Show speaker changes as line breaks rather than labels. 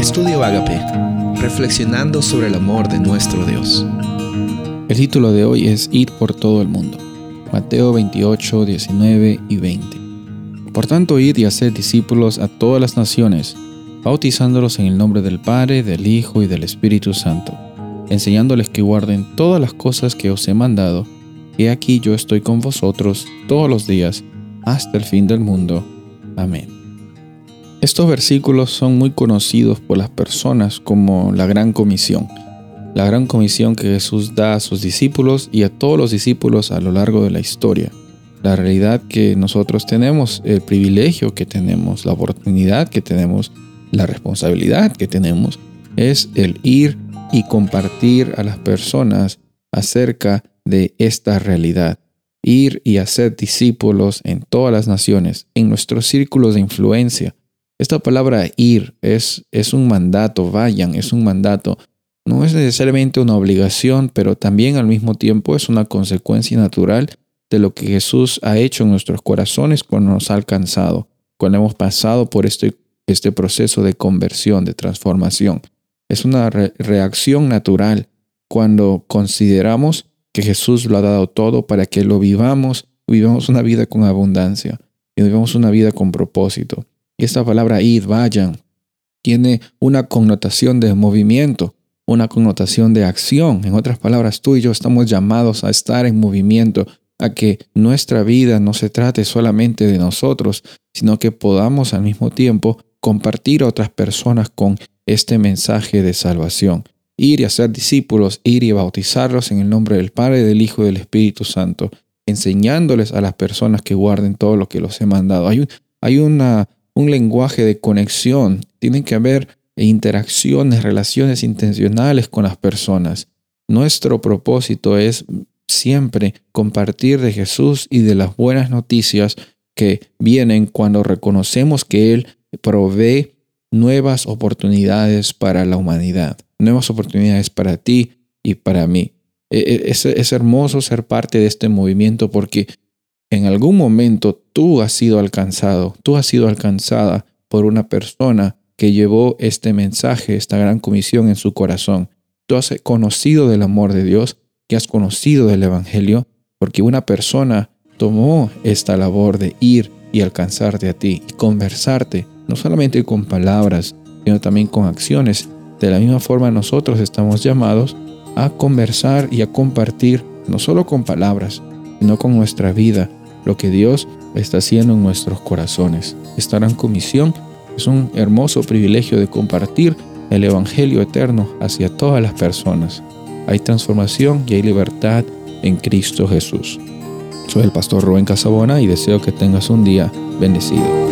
Estudio Agape, reflexionando sobre el amor de nuestro Dios.
El título de hoy es Ir por todo el mundo. Mateo 28, 19 y 20. Por tanto, id y haced discípulos a todas las naciones, bautizándolos en el nombre del Padre, del Hijo y del Espíritu Santo, enseñándoles que guarden todas las cosas que os he mandado, y aquí yo estoy con vosotros todos los días, hasta el fin del mundo. Amén. Estos versículos son muy conocidos por las personas como la Gran Comisión, la Gran Comisión que Jesús da a sus discípulos y a todos los discípulos a lo largo de la historia. La realidad que nosotros tenemos, el privilegio que tenemos, la oportunidad que tenemos, la responsabilidad que tenemos, es el ir y compartir a las personas acerca de esta realidad. Ir y hacer discípulos en todas las naciones, en nuestros círculos de influencia, esta palabra ir es, es un mandato, vayan, es un mandato. No es necesariamente una obligación, pero también al mismo tiempo es una consecuencia natural de lo que Jesús ha hecho en nuestros corazones cuando nos ha alcanzado, cuando hemos pasado por este, este proceso de conversión, de transformación. Es una reacción natural cuando consideramos que Jesús lo ha dado todo para que lo vivamos, vivamos una vida con abundancia y vivamos una vida con propósito. Y esta palabra id, vayan, tiene una connotación de movimiento, una connotación de acción. En otras palabras, tú y yo estamos llamados a estar en movimiento, a que nuestra vida no se trate solamente de nosotros, sino que podamos al mismo tiempo compartir a otras personas con este mensaje de salvación. Ir y hacer discípulos, ir y bautizarlos en el nombre del Padre, del Hijo y del Espíritu Santo, enseñándoles a las personas que guarden todo lo que los he mandado. Hay, hay una un lenguaje de conexión, tienen que haber interacciones, relaciones intencionales con las personas. Nuestro propósito es siempre compartir de Jesús y de las buenas noticias que vienen cuando reconocemos que Él provee nuevas oportunidades para la humanidad, nuevas oportunidades para ti y para mí. E, e, es, es hermoso ser parte de este movimiento porque en algún momento tú has sido alcanzado, tú has sido alcanzada por una persona que llevó este mensaje, esta gran comisión en su corazón. Tú has conocido del amor de Dios, que has conocido del Evangelio, porque una persona tomó esta labor de ir y alcanzarte a ti y conversarte, no solamente con palabras, sino también con acciones. De la misma forma nosotros estamos llamados a conversar y a compartir, no solo con palabras, sino con nuestra vida, lo que Dios está haciendo en nuestros corazones. Esta gran comisión es un hermoso privilegio de compartir el Evangelio eterno hacia todas las personas. Hay transformación y hay libertad en Cristo Jesús. Soy el pastor Rubén Casabona y deseo que tengas un día bendecido.